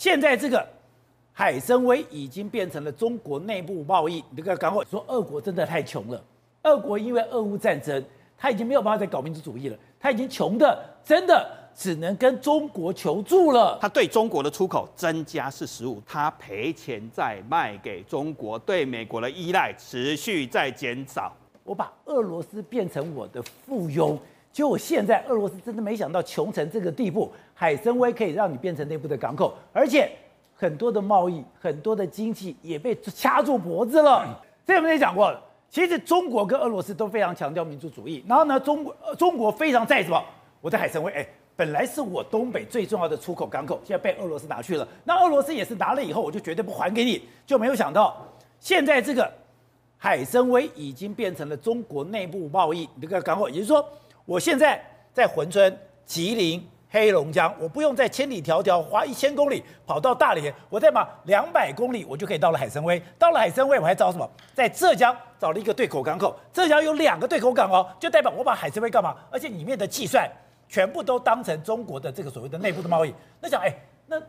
现在这个海参崴已经变成了中国内部贸易。你这个港口说，俄国真的太穷了。俄国因为俄乌战争，他已经没有办法再搞民族主义了，他已经穷的真的只能跟中国求助了。他对中国的出口增加是十五，他赔钱再卖给中国，对美国的依赖持续在减少。我把俄罗斯变成我的附庸，结果现在俄罗斯真的没想到穷成这个地步。海参崴可以让你变成内部的港口，而且很多的贸易、很多的经济也被掐住脖子了。这我们也讲过了，其实中国跟俄罗斯都非常强调民族主义，然后呢，中国中国非常在什么？我的海参崴，哎，本来是我东北最重要的出口港口，现在被俄罗斯拿去了。那俄罗斯也是拿了以后，我就绝对不还给你，就没有想到现在这个。海参崴已经变成了中国内部贸易这个港口，也就是说，我现在在珲春、吉林、黑龙江，我不用再千里迢迢花一千公里跑到大连，我再把两百公里，我就可以到了海参崴。到了海参崴，我还找什么？在浙江找了一个对口港口，浙江有两个对口港哦，就代表我把海参崴干嘛？而且里面的计算全部都当成中国的这个所谓的内部的贸易。那讲，哎，那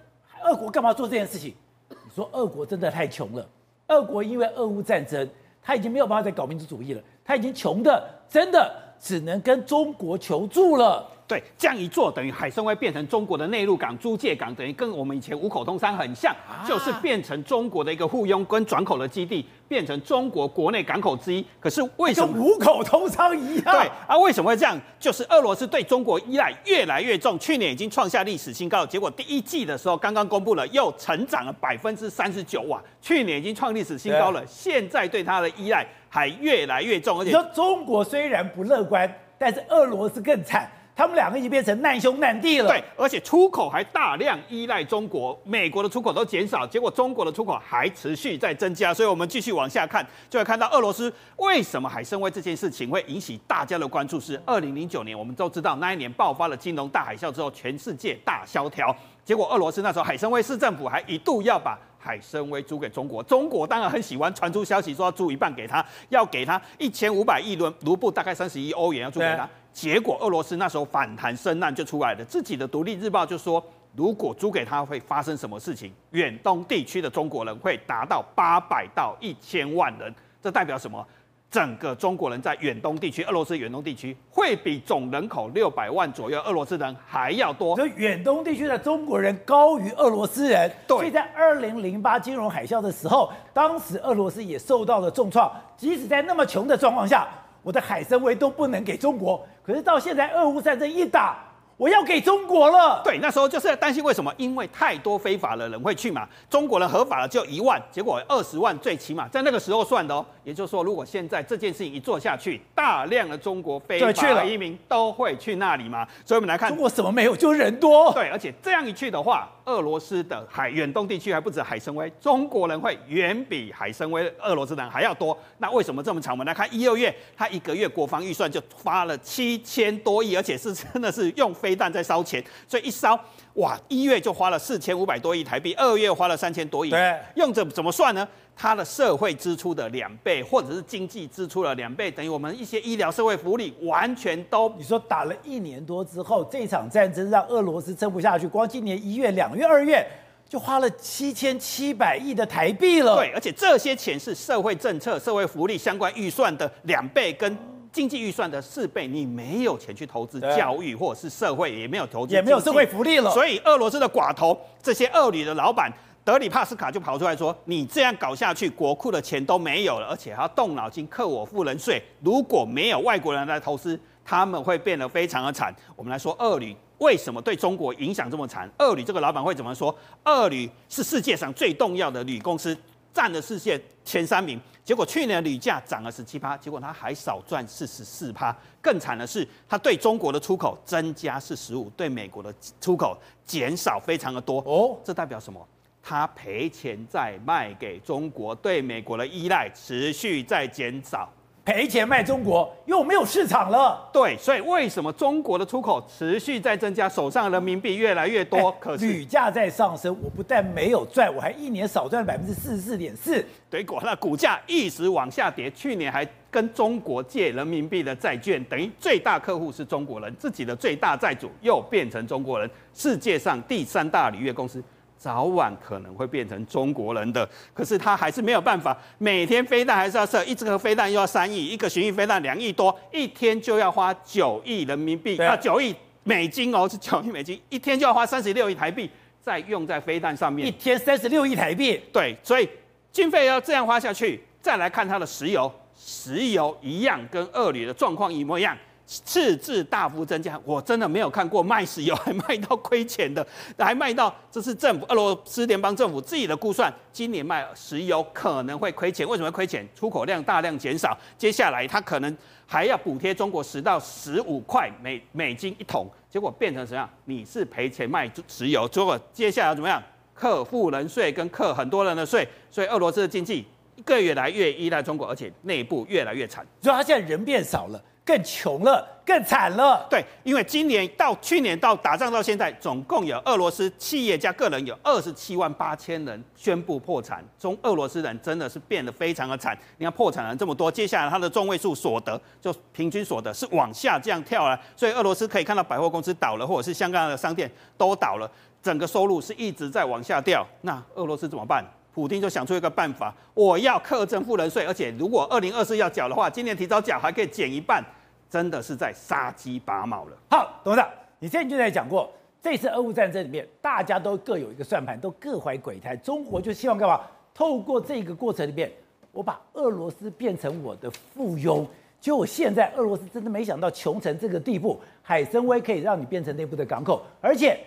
俄国干嘛做这件事情？你说俄国真的太穷了，俄国因为俄乌战争。他已经没有办法再搞民族主义了，他已经穷的真的只能跟中国求助了。对，这样一做，等于海参崴变成中国的内陆港、租界港，等于跟我们以前五口通商很像，啊、就是变成中国的一个附庸跟转口的基地，变成中国国内港口之一。可是为什么五口通商一样？对啊，为什么会这样？就是俄罗斯对中国依赖越来越重，去年已经创下历史新高，结果第一季的时候刚刚公布了，又成长了百分之三十九啊！去年已经创历史新高了，现在对它的依赖还越来越重，而且你说中国虽然不乐观，但是俄罗斯更惨。他们两个已经变成难兄难弟了。对，而且出口还大量依赖中国，美国的出口都减少，结果中国的出口还持续在增加。所以，我们继续往下看，就会看到俄罗斯为什么海参崴这件事情会引起大家的关注。是二零零九年，我们都知道那一年爆发了金融大海啸之后，全世界大萧条。结果，俄罗斯那时候海参崴市政府还一度要把海参崴租给中国。中国当然很喜欢，传出消息说要租一半给他，要给他一千五百亿卢卢布，大概三十亿欧元要租给他。结果俄罗斯那时候反弹声浪就出来了，自己的独立日报就说，如果租给他会发生什么事情？远东地区的中国人会达到八百到一千万人，这代表什么？整个中国人在远东地区，俄罗斯远东地区会比总人口六百万左右俄罗斯人还要多。所以远东地区的中国人高于俄罗斯人。对。所以在二零零八金融海啸的时候，当时俄罗斯也受到了重创，即使在那么穷的状况下。我的海参崴都不能给中国，可是到现在俄乌战争一打，我要给中国了。对，那时候就是担心为什么？因为太多非法的人会去嘛。中国人合法的就一万，结果二十万最起码在那个时候算的哦。也就是说，如果现在这件事情一做下去，大量的中国非法移民都会去那里嘛。所以我们来看，中国什么没有，就是人多。对，而且这样一去的话，俄罗斯的海远东地区还不止海参崴，中国人会远比海参崴俄罗斯人还要多。那为什么这么长？我们来看一二月，他一个月国防预算就发了七千多亿，而且是真的是用飞弹在烧钱，所以一烧。哇，一月就花了四千五百多亿台币，二月花了三千多亿。对，用着怎么算呢？它的社会支出的两倍，或者是经济支出的两倍，等于我们一些医疗、社会福利完全都。你说打了一年多之后，这场战争让俄罗斯撑不下去，光今年一月、两月、二月就花了七千七百亿的台币了。对，而且这些钱是社会政策、社会福利相关预算的两倍跟。经济预算的四倍，你没有钱去投资教育或者是社会，也没有投资，也没有社会福利了。所以俄罗斯的寡头，这些俄旅的老板德里帕斯卡就跑出来说：“你这样搞下去，国库的钱都没有了，而且还要动脑筋克我富人税。如果没有外国人来投资，他们会变得非常的惨。”我们来说，俄旅为什么对中国影响这么惨？二旅这个老板会怎么说？二旅是世界上最重要的旅公司。占了世界前三名，结果去年的铝价涨了十七趴，结果它还少赚四十四趴。更惨的是，它对中国的出口增加是十五，对美国的出口减少非常的多。哦，这代表什么？它赔钱在卖给中国，对美国的依赖持续在减少。赔钱卖中国，又没有市场了。对，所以为什么中国的出口持续在增加，手上人民币越来越多？可是铝价在上升，我不但没有赚，我还一年少赚了百分之四十四点四。结果那股价一直往下跌，去年还跟中国借人民币的债券，等于最大客户是中国人，自己的最大债主又变成中国人，世界上第三大铝业公司早晚可能会变成中国人的。可是他还是没有办法，每天飞弹还是要射，一支核飞弹又要三亿，一个巡弋飞弹两亿多，一天就要花九亿人民币，啊九亿美金哦，是九亿美金，一天就要花三十六亿台币，再用在飞弹上面，一天三十六亿台币，对，所以经费要这样花下去，再来看它的石油，石油一样跟俄铝的状况一模一样。赤字大幅增加，我真的没有看过卖石油还卖到亏钱的，还卖到这是政府俄罗斯联邦政府自己的估算，今年卖石油可能会亏钱。为什么会亏钱？出口量大量减少，接下来他可能还要补贴中国十到十五块美美金一桶，结果变成什么样？你是赔钱卖石油，结果接下来怎么样？克富人税跟克很多人的税，所以俄罗斯的经济更越来越依赖中国，而且内部越来越惨。所以他现在人变少了。更穷了，更惨了。对，因为今年到去年到打仗到现在，总共有俄罗斯企业家个人有二十七万八千人宣布破产。中俄罗斯人真的是变得非常的惨。你看破产人这么多，接下来他的中位数所得就平均所得是往下这样跳了。所以俄罗斯可以看到百货公司倒了，或者是香港的商店都倒了，整个收入是一直在往下掉。那俄罗斯怎么办？普京就想出一个办法，我要课征富人税，而且如果二零二四要缴的话，今年提早缴还可以减一半，真的是在杀鸡拔毛了。好，董事长，你之前就在讲过，这次俄乌战争里面，大家都各有一个算盘，都各怀鬼胎。中国就希望干嘛？透过这个过程里面，我把俄罗斯变成我的附庸。结果现在俄罗斯真的没想到穷成这个地步，海参崴可以让你变成内部的港口，而且。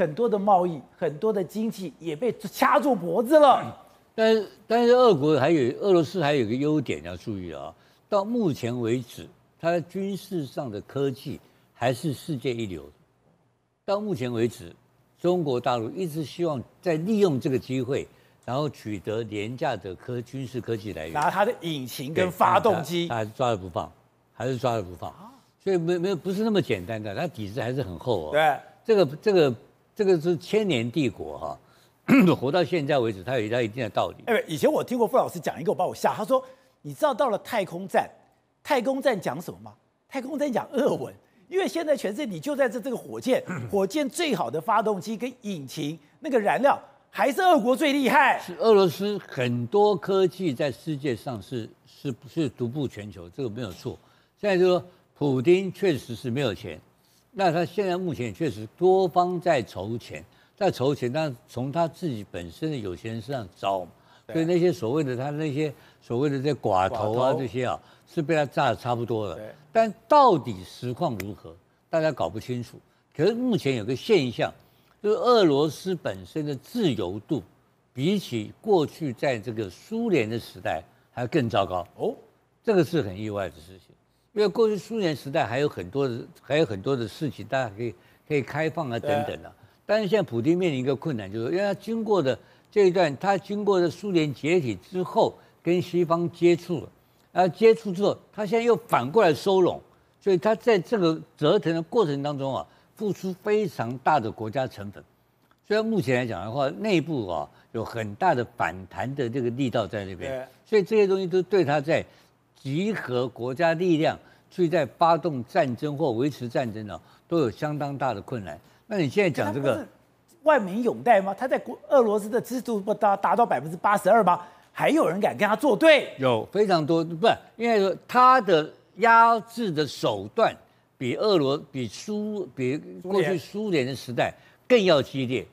很多的贸易，很多的经济也被掐住脖子了。但是，但是，俄国还有俄罗斯还有一个优点要注意啊。到目前为止，它的军事上的科技还是世界一流。到目前为止，中国大陆一直希望在利用这个机会，然后取得廉价的科军事科技来源，拿它的引擎跟发动机，他还是抓着不放，还是抓着不放。所以没没有不是那么简单的，它底子还是很厚哦。对，这个这个。这个是千年帝国哈、啊，活到现在为止，它有它一定的道理。哎，以前我听过傅老师讲一个，把我吓。他说：“你知道到了太空站，太空站讲什么吗？太空站讲俄文，因为现在全世界你就在这这个火箭，火箭最好的发动机跟引擎，那个燃料还是俄国最厉害。是俄罗斯很多科技在世界上是是不是独步全球，这个没有错。现在就说普丁确实是没有钱。”那他现在目前确实多方在筹钱，在筹钱，但从他自己本身的有钱人身上招，所以那些所谓的他那些所谓的这寡头啊这些啊，是被他炸的差不多了。但到底实况如何，大家搞不清楚。可是目前有个现象，就是俄罗斯本身的自由度，比起过去在这个苏联的时代还要更糟糕。哦，这个是很意外的事情。因为过去苏联时代还有很多的还有很多的事情，大家可以可以开放啊等等的、啊。但是现在普京面临一个困难，就是因为他经过的这一段，他经过的苏联解体之后，跟西方接触了，然后接触之后，他现在又反过来收拢，所以他在这个折腾的过程当中啊，付出非常大的国家成本。所以目前来讲的话，内部啊有很大的反弹的这个力道在那边，所以这些东西都对他在。集合国家力量去在发动战争或维持战争呢，都有相当大的困难。那你现在讲这个万民拥戴吗？他在国俄罗斯的支持度不达达到百分之八十二吗？还有人敢跟他作对？有非常多，不是因为说他的压制的手段比俄罗比苏比过去苏联的时代更要激烈，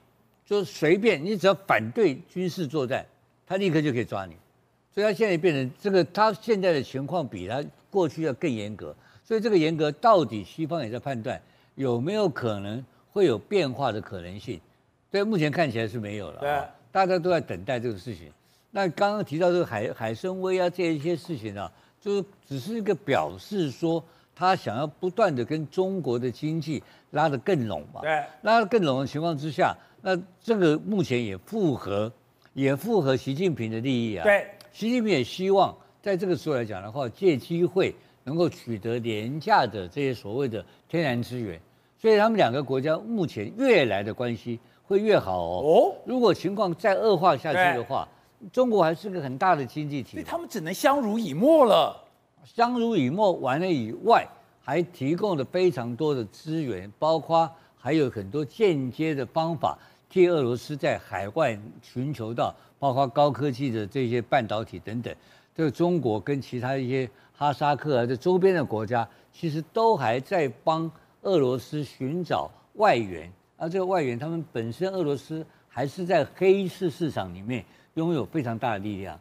就是随便你只要反对军事作战，他立刻就可以抓你。所以他现在变成这个，他现在的情况比他过去要更严格。所以这个严格到底西方也在判断有没有可能会有变化的可能性。所以目前看起来是没有了。对，大家都在等待这个事情。那刚刚提到这个海海参崴啊这一些事情啊，就是只是一个表示说他想要不断的跟中国的经济拉得更拢嘛。对，拉得更拢的情况之下，那这个目前也符合也符合习近平的利益啊。对。习近平也希望在这个时候来讲的话，借机会能够取得廉价的这些所谓的天然资源，所以他们两个国家目前越来的关系会越好哦。哦，如果情况再恶化下去的话，中国还是个很大的经济体，所以他们只能相濡以沫了。相濡以沫完了以外，还提供了非常多的资源，包括还有很多间接的方法，替俄罗斯在海外寻求到包括高科技的这些半导体等等。这个中国跟其他一些哈萨克啊，这周边的国家，其实都还在帮俄罗斯寻找外援。而这个外援，他们本身俄罗斯还是在黑市市场里面拥有非常大的力量，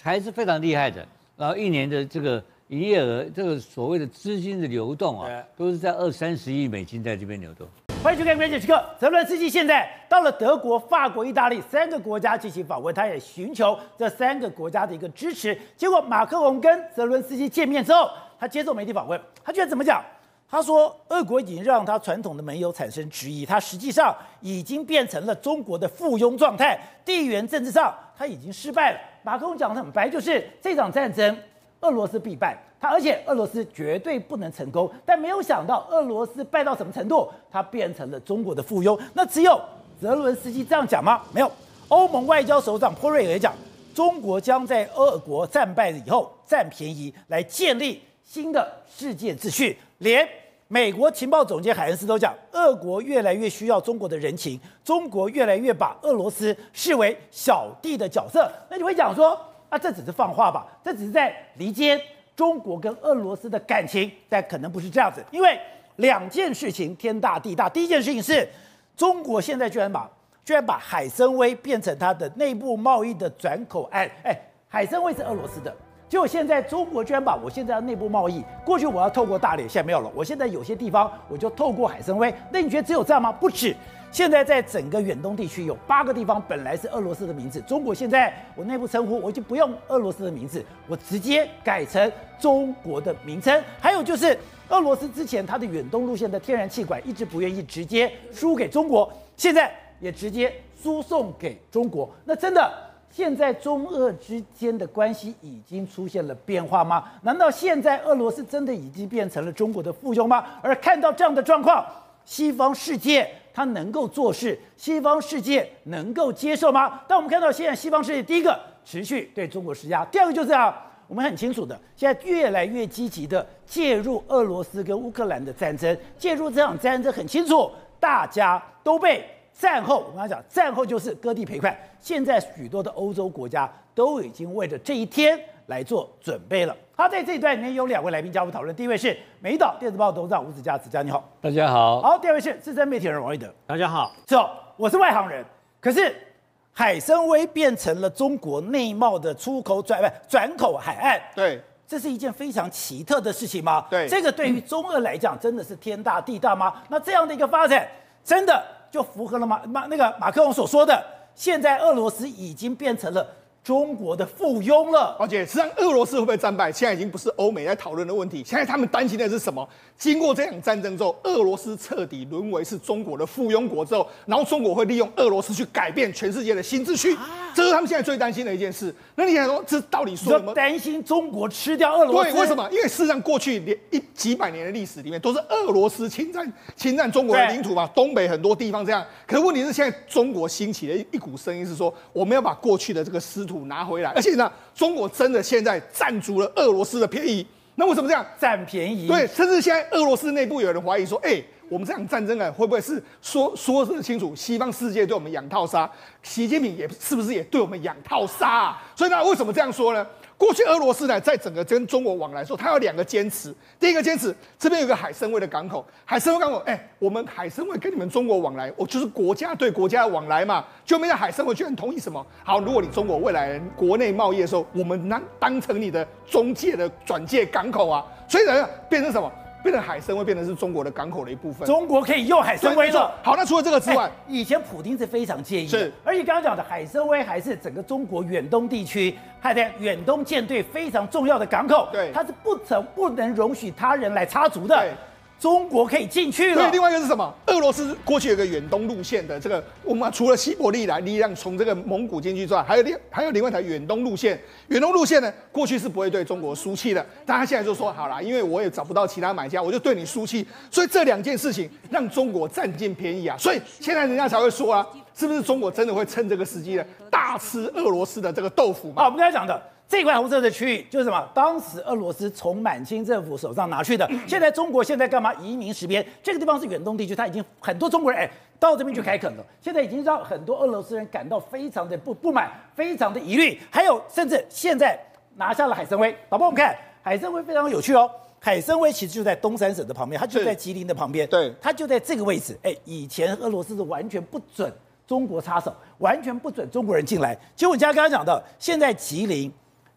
还是非常厉害的。然后一年的这个营业额，这个所谓的资金的流动啊，都是在二三十亿美金在这边流动。欢迎收看《关键时刻》。泽伦斯基现在到了德国、法国、意大利三个国家进。行访问，他也寻求这三个国家的一个支持。结果马克龙跟泽伦斯基见面之后，他接受媒体访问，他居然怎么讲？他说，俄国已经让他传统的盟友产生质疑，他实际上已经变成了中国的附庸状态，地缘政治上他已经失败了。马克龙讲的很白，就是这场战争，俄罗斯必败，而且俄罗斯绝对不能成功。但没有想到，俄罗斯败到什么程度，他变成了中国的附庸。那只有泽伦斯基这样讲吗？没有，欧盟外交首长波瑞尔也讲，中国将在俄国战败了以后占便宜，来建立新的世界秩序。连美国情报总监海恩斯都讲，俄国越来越需要中国的人情，中国越来越把俄罗斯视为小弟的角色。那你会讲说，啊，这只是放话吧？这只是在离间中国跟俄罗斯的感情，但可能不是这样子，因为两件事情天大地大。第一件事情是，中国现在居然把居然把海参崴变成它的内部贸易的转口岸。哎，海参崴是俄罗斯的。结果现在中国居然把我现在的内部贸易，过去我要透过大连，现在没有了。我现在有些地方我就透过海参崴，那你觉得只有这样吗？不止，现在在整个远东地区有八个地方本来是俄罗斯的名字，中国现在我内部称呼我就不用俄罗斯的名字，我直接改成中国的名称。还有就是俄罗斯之前它的远东路线的天然气管一直不愿意直接输给中国，现在也直接输送给中国，那真的。现在中俄之间的关系已经出现了变化吗？难道现在俄罗斯真的已经变成了中国的附庸吗？而看到这样的状况，西方世界他能够做事，西方世界能够接受吗？但我们看到现在西方世界第一个持续对中国施压，第二个就是这样，我们很清楚的，现在越来越积极的介入俄罗斯跟乌克兰的战争，介入这场战争很清楚，大家都被。战后，我刚才讲，战后就是割地赔款。现在许多的欧洲国家都已经为了这一天来做准备了。好，在这一段里面有两位来宾加入讨论。第一位是美丽岛电子报董事长吴子嘉，子嘉你好，大家好。好，第二位是资深媒体人王一德，大家好。走，我是外行人，可是海参崴变成了中国内贸的出口转不转口海岸，对，这是一件非常奇特的事情吗？对，这个对于中俄来讲真的是天大地大吗？那这样的一个发展，真的？就符合了马马那个马克龙所说的，现在俄罗斯已经变成了中国的附庸了。而且实际上，俄罗斯会不会战败，现在已经不是欧美在讨论的问题。现在他们担心的是什么？经过这场战争之后，俄罗斯彻底沦为是中国的附庸国之后，然后中国会利用俄罗斯去改变全世界的新秩序。啊这是他们现在最担心的一件事。那你想说，这到底说什么？担心中国吃掉俄罗斯？对，为什么？因为事实上，过去连一几百年的历史里面，都是俄罗斯侵占侵占中国的领土嘛，东北很多地方这样。可是问题是，现在中国兴起的一股声音是说，我们要把过去的这个失土拿回来。而且呢，中国真的现在占足了俄罗斯的便宜。那为什么这样占便宜？对，甚至现在俄罗斯内部有人怀疑说，哎。我们这场战争啊，会不会是说说得清楚？西方世界对我们养套杀，习近平也是不是也对我们养套杀啊？所以呢，为什么这样说呢？过去俄罗斯呢，在整个跟中国往来时候，它有两个坚持。第一个坚持，这边有个海参崴的港口，海参崴港口，哎，我们海参崴跟你们中国往来，我就是国家对国家的往来嘛。就没有海参崴居然同意什么？好，如果你中国未来国内贸易的时候，我们当当成你的中介的转介港口啊，所以呢，变成什么？变成海参崴变成是中国的港口的一部分，中国可以用海参崴做。好，那除了这个之外，以前普京是非常介意的，是。而且刚刚讲的海参崴还是整个中国远东地区，还在远东舰队非常重要的港口，对，它是不曾不能容许他人来插足的。对。中国可以进去了。对，另外一个是什么？俄罗斯过去有个远东路线的这个，我们除了西伯利亚力量从这个蒙古进去之外，还有另还有另外一条远东路线。远东路线呢，过去是不会对中国输气的，但他现在就说好了，因为我也找不到其他买家，我就对你输气。所以这两件事情让中国占尽便宜啊，所以现在人家才会说啊。是不是中国真的会趁这个时机呢，大大吃俄罗斯的这个豆腐嘛。好，我们刚才讲的这块红色的区域就是什么？当时俄罗斯从满清政府手上拿去的。现在中国现在干嘛？移民实边，这个地方是远东地区，他已经很多中国人哎到这边去开垦了。现在已经让很多俄罗斯人感到非常的不不满，非常的疑虑。还有，甚至现在拿下了海参崴。宝宝，我们看海参崴非常有趣哦。海参崴其实就在东三省的旁边，它就在吉林的旁边。对，它就在这个位置。哎，以前俄罗斯是完全不准中国插手，完全不准中国人进来。结果你家刚刚讲的，现在吉林。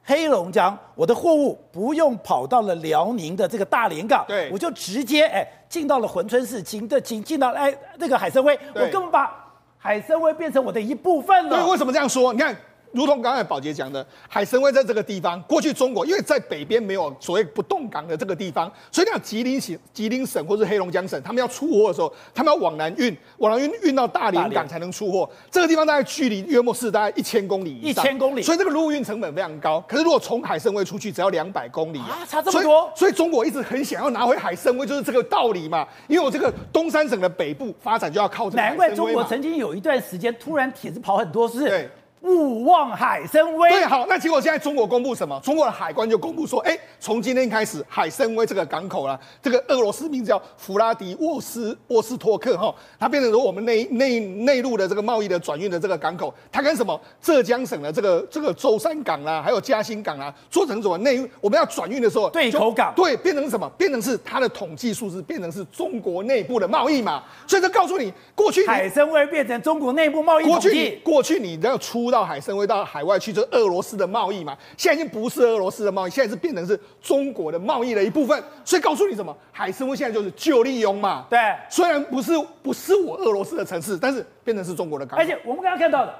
黑龙江，我的货物不用跑到了辽宁的这个大连港，对，我就直接哎进到了珲春市，进的进进到哎那个海参崴，我根本把海参崴变成我的一部分了。对，为什么这样说？你看。如同刚才宝杰讲的，海参崴在这个地方，过去中国因为在北边没有所谓不冻港的这个地方，所以讲吉林省、吉林省或是黑龙江省，他们要出货的时候，他们要往南运，往南运运到大连港才能出货。这个地方大概距离约莫是大概一千公里以上，一千公里，所以这个陆运成本非常高。可是如果从海参崴出去，只要两百公里啊，差这么多。所以中国一直很想要拿回海参崴，就是这个道理嘛。因为我这个东三省的北部发展就要靠这个。难怪中国曾经有一段时间突然帖子跑很多，是。对。勿忘海参崴。对，好，那结果现在中国公布什么？中国的海关就公布说，哎，从今天开始，海参崴这个港口了，这个俄罗斯名字叫弗拉迪沃斯沃斯托克哈，它变成了我们内内内陆的这个贸易的转运的这个港口。它跟什么浙江省的这个这个舟山港啦，还有嘉兴港啊，做成什么内我们要转运的时候，对口港，对，变成什么？变成是它的统计数字变成是中国内部的贸易嘛？所以这告诉你，过去海参崴变成中国内部贸易。过去过去你要出到海参崴到。海外去就是俄罗斯的贸易嘛，现在已经不是俄罗斯的贸易，现在是变成是中国的贸易的一部分。所以告诉你什么，海参崴现在就是就利用嘛。对，虽然不是不是我俄罗斯的城市，但是变成是中国的港口。而且我们刚刚看到的，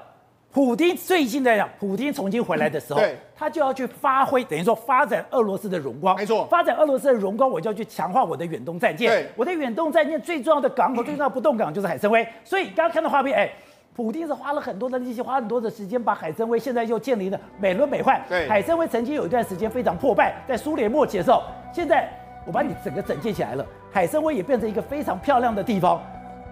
普丁最近在讲，普丁重新回来的时候，对，他就要去发挥，等于说发展俄罗斯的荣光。没错，发展俄罗斯的荣光，我就要去强化我的远东战舰。对，我的远东战舰最重要的港口，最重要的不动港就是海参崴。所以刚刚看到画面，哎。普丁是花了很多的力气，花很多的时间把海参崴现在又建立了美轮美奂。对，海参崴曾经有一段时间非常破败，在苏联末期的时候，现在我把你整个整建起来了，海参崴也变成一个非常漂亮的地方。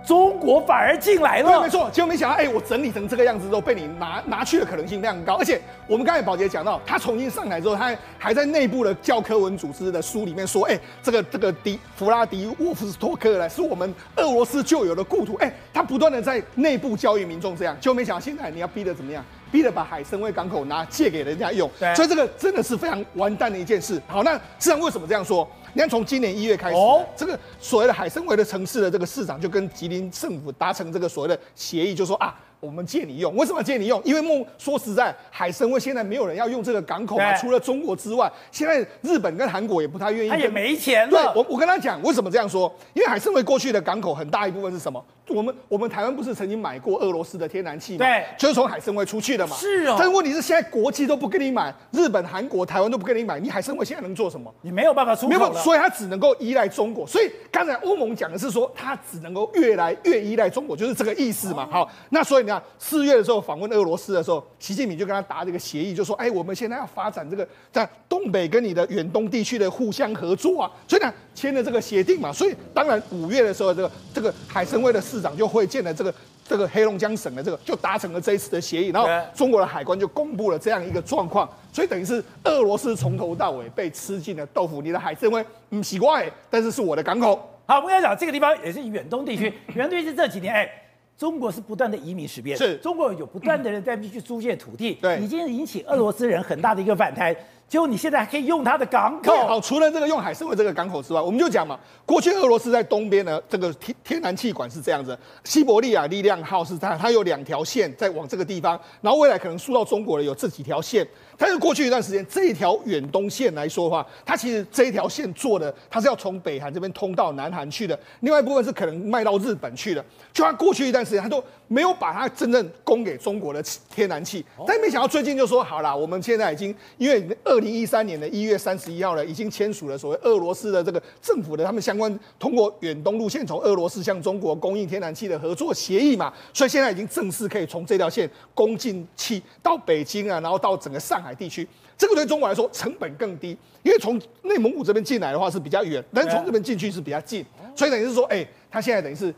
中国反而进来了，对，没错。结果没想到，哎、欸，我整理成这个样子之后，被你拿拿去的可能性非常高。而且我们刚才宝杰讲到，他重新上来之后，他还在内部的教科文组织的书里面说，哎、欸，这个这个迪弗拉迪沃夫斯托克呢，是我们俄罗斯旧有的故土。哎、欸，他不断的在内部教育民众这样。结果没想到，现在你要逼得怎么样？逼得把海参崴港口拿借给人家用。对，所以这个真的是非常完蛋的一件事。好，那市场为什么这样说？你看，从今年一月开始，哦，这个所谓的海参崴的城市的这个市长就跟吉林政府达成这个所谓的协议，就说啊。我们借你用，为什么借你用？因为梦说实在，海参崴现在没有人要用这个港口嘛，除了中国之外，现在日本跟韩国也不太愿意。他也没钱了。对，我我跟他讲，为什么这样说？因为海参崴过去的港口很大一部分是什么？我们我们台湾不是曾经买过俄罗斯的天然气吗？对，就是从海参崴出去的嘛。是哦。但是问题是，现在国际都不跟你买，日本、韩国、台湾都不跟你买，你海参崴现在能做什么？你没有办法出口了。没有，所以他只能够依赖中国。所以刚才欧盟讲的是说，他只能够越来越依赖中国，就是这个意思嘛。好，那所以你四月的时候。访问俄罗斯的时候，习近平就跟他达这个协议，就说：“哎，我们现在要发展这个在东北跟你的远东地区的互相合作啊。”所以呢，签了这个协定嘛。所以当然五月的时候，这个这个海参崴的市长就会见了这个这个黑龙江省的这个，就达成了这一次的协议。然后中国的海关就公布了这样一个状况，所以等于是俄罗斯从头到尾被吃进了豆腐。你的海参崴不奇怪，但是是我的港口。好，我跟你讲，这个地方也是远东地区，远东地区这几年哎。中国是不断的移民实边，是中国有不断的人在必须租借土地，对，已经引起俄罗斯人很大的一个反弹。结果你现在还可以用它的港口，好，除了这个用海参崴这个港口之外，我们就讲嘛，过去俄罗斯在东边呢，这个天天然气管是这样子，西伯利亚力量号是它，它有两条线在往这个地方，然后未来可能输到中国的有这几条线。但是过去一段时间，这一条远东线来说的话，它其实这一条线做的，它是要从北韩这边通到南韩去的，另外一部分是可能卖到日本去的。就它过去一段时间，它都没有把它真正供给中国的天然气，但没想到最近就说好了，我们现在已经因为二零一三年的一月三十一号呢，已经签署了所谓俄罗斯的这个政府的他们相关通过远东路线从俄罗斯向中国供应天然气的合作协议嘛，所以现在已经正式可以从这条线供进气到北京啊，然后到整个上海。地区，这个对中国来说成本更低，因为从内蒙古这边进来的话是比较远，但是从这边进去是比较近，所以等于是说，哎，他现在等于是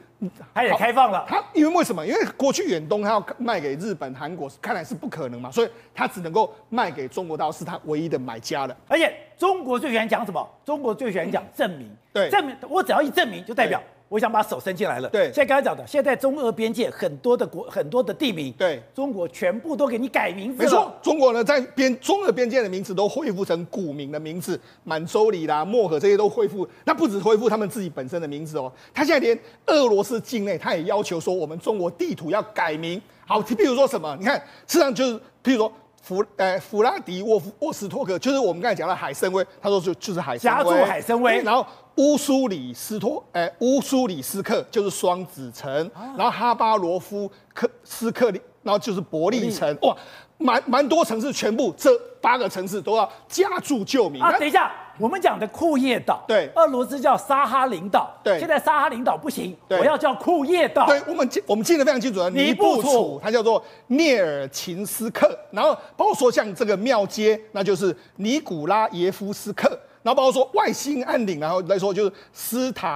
他也开放了。他因为为什么？因为过去远东他要卖给日本、韩国，看来是不可能嘛，所以他只能够卖给中国大陆，是他唯一的买家了。而且中国最喜欢讲什么？中国最喜欢讲证明。对，证明我只要一证明，就代表。我想把手伸进来了。对，现在刚才讲的，现在中俄边界很多的国，很多的地名，对，中国全部都给你改名字。没错，中国呢在边中俄边界的名字都恢复成古名的名字，满洲里啦、漠河这些都恢复。那不止恢复他们自己本身的名字哦，他现在连俄罗斯境内他也要求说，我们中国地图要改名。好，譬如说什么？你看，实际上就是譬如说弗呃弗拉迪沃夫沃斯托克，就是我们刚才讲的海参崴，他说就就是海参崴，家住海参崴，然后。乌苏里斯托，哎、欸，乌苏里斯克就是双子城，啊、然后哈巴罗夫克斯克里，然后就是伯利城，哇，蛮蛮多城市，全部这八个城市都要加注旧名。啊，等一下，我们讲的库页岛，对，俄罗斯叫沙哈林岛，对，现在沙哈林岛不行，我要叫库页岛。对，我们记我们记得非常清楚的，尼布楚，它叫做涅尔琴斯克，然后包括说像这个庙街，那就是尼古拉耶夫斯克。然后包括说外兴安岭，然后来说就是斯塔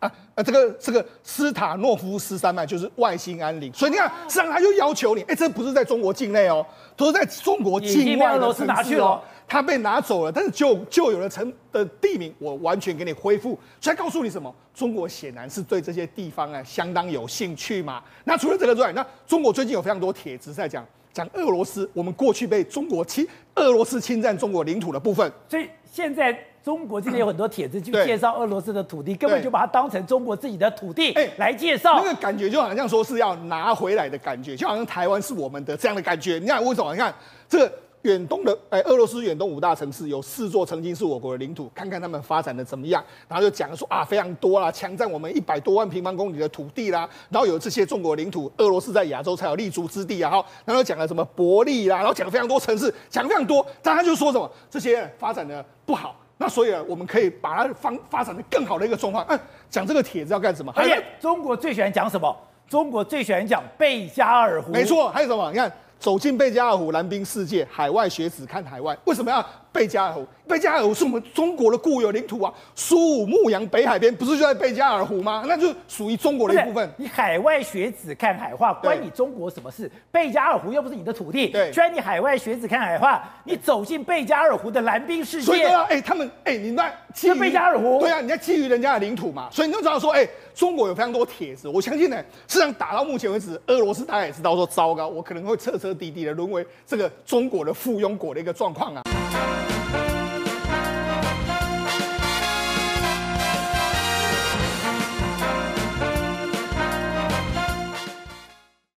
啊啊这个这个斯塔诺夫斯山脉就是外兴安岭，所以你看，实际上他就要求你，哎，这不是在中国境内哦，都是在中国境外的城市哦，他被拿走了，但是就就有的城的地名我完全给你恢复，所以告诉你什么？中国显然是对这些地方啊相当有兴趣嘛。那除了这个之外，那中国最近有非常多帖子在讲讲俄罗斯，我们过去被中国侵，俄罗斯侵占中国领土的部分，所以现在。中国这边有很多帖子去介绍俄罗斯的土地，根本就把它当成中国自己的土地来介绍。那个感觉就好像说是要拿回来的感觉，就好像台湾是我们的这样的感觉。你看为什么？你看这个远东的哎，俄罗斯远东五大城市有四座曾经是我国的领土，看看他们发展的怎么样。然后就讲说啊，非常多啦，强占我们一百多万平方公里的土地啦。然后有这些中国领土，俄罗斯在亚洲才有立足之地啊。然后讲了什么伯利啦，然后讲了非常多城市，讲了非常多。但他就说什么这些发展的不好。那所以啊，我们可以把它发发展的更好的一个状况。嗯，讲这个帖子要干什么？而且中国最喜欢讲什么？中国最喜欢讲贝加尔湖。没错，还有什么？你看，走进贝加尔湖，蓝冰世界，海外学子看海外。为什么要贝加尔湖？贝加尔湖是我们中国的固有领土啊，苏武牧羊北海边不是就在贝加尔湖吗？那就属于中国的一部分。你海外学子看海话，关你中国什么事？贝加尔湖又不是你的土地。对，虽然你海外学子看海话，你走进贝加尔湖的蓝冰世界。所以说，哎，他们，哎，你那基于贝加尔湖，对啊，你在基于人家的领土嘛，所以你就知道说，哎，中国有非常多帖子。我相信呢，实际上打到目前为止，俄罗斯大家也知道说，糟糕，我可能会彻彻底底的沦为这个中国的附庸国的一个状况啊。